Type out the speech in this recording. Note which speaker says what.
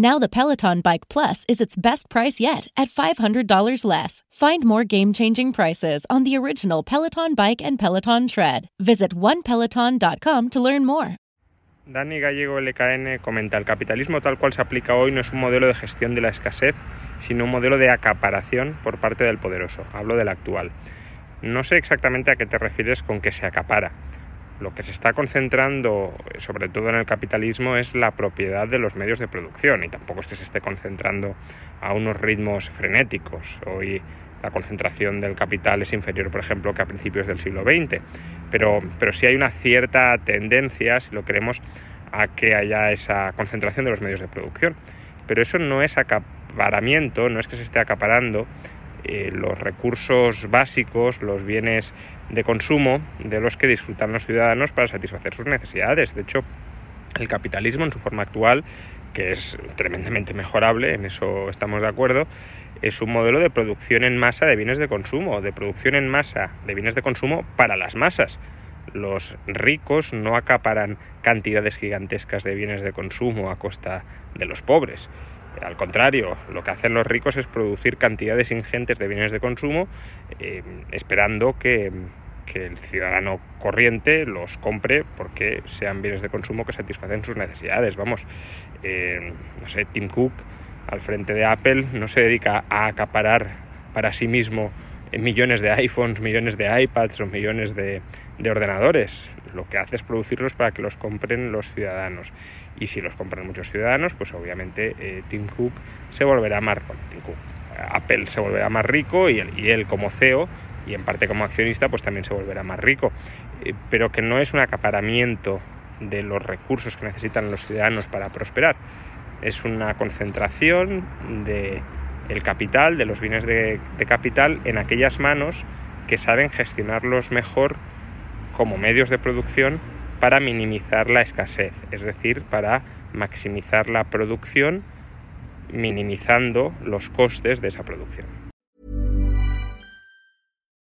Speaker 1: Now the Peloton Bike Plus is its best price yet at $500 less. Find more game-changing prices on the original Peloton Bike and Peloton Tread. Visit onepeloton.com to learn more.
Speaker 2: Dani Gallego LKN comenta, el capitalismo tal cual se aplica hoy no es un modelo de gestión de la escasez, sino un modelo de acaparación por parte del poderoso. Hablo del actual. No sé exactamente a qué te refieres con que se acapara. Lo que se está concentrando, sobre todo en el capitalismo, es la propiedad de los medios de producción y tampoco es que se esté concentrando a unos ritmos frenéticos. Hoy la concentración del capital es inferior, por ejemplo, que a principios del siglo XX, pero, pero sí hay una cierta tendencia, si lo queremos, a que haya esa concentración de los medios de producción. Pero eso no es acaparamiento, no es que se esté acaparando eh, los recursos básicos, los bienes de consumo de los que disfrutan los ciudadanos para satisfacer sus necesidades. De hecho, el capitalismo en su forma actual, que es tremendamente mejorable, en eso estamos de acuerdo, es un modelo de producción en masa de bienes de consumo, de producción en masa de bienes de consumo para las masas. Los ricos no acaparan cantidades gigantescas de bienes de consumo a costa de los pobres. Al contrario, lo que hacen los ricos es producir cantidades ingentes de bienes de consumo eh, esperando que, el ciudadano corriente los compre porque sean bienes de consumo que satisfacen sus necesidades. Vamos, eh, no sé, Tim Cook al frente de Apple no se dedica a acaparar para sí mismo millones de iPhones, millones de iPads o millones de, de ordenadores. Lo que hace es producirlos para que los compren los ciudadanos. Y si los compran muchos ciudadanos, pues obviamente eh, Tim Cook se volverá más Tim Cook, Apple se volverá más rico y él, y él, como CEO y en parte como accionista pues también se volverá más rico, eh, pero que no es un acaparamiento de los recursos que necesitan los ciudadanos para prosperar, es una concentración de el capital, de los bienes de capital en aquellas manos que saben gestionarlos mejor como medios de producción para minimizar la escasez, es decir, para maximizar la producción minimizando los costes de esa producción.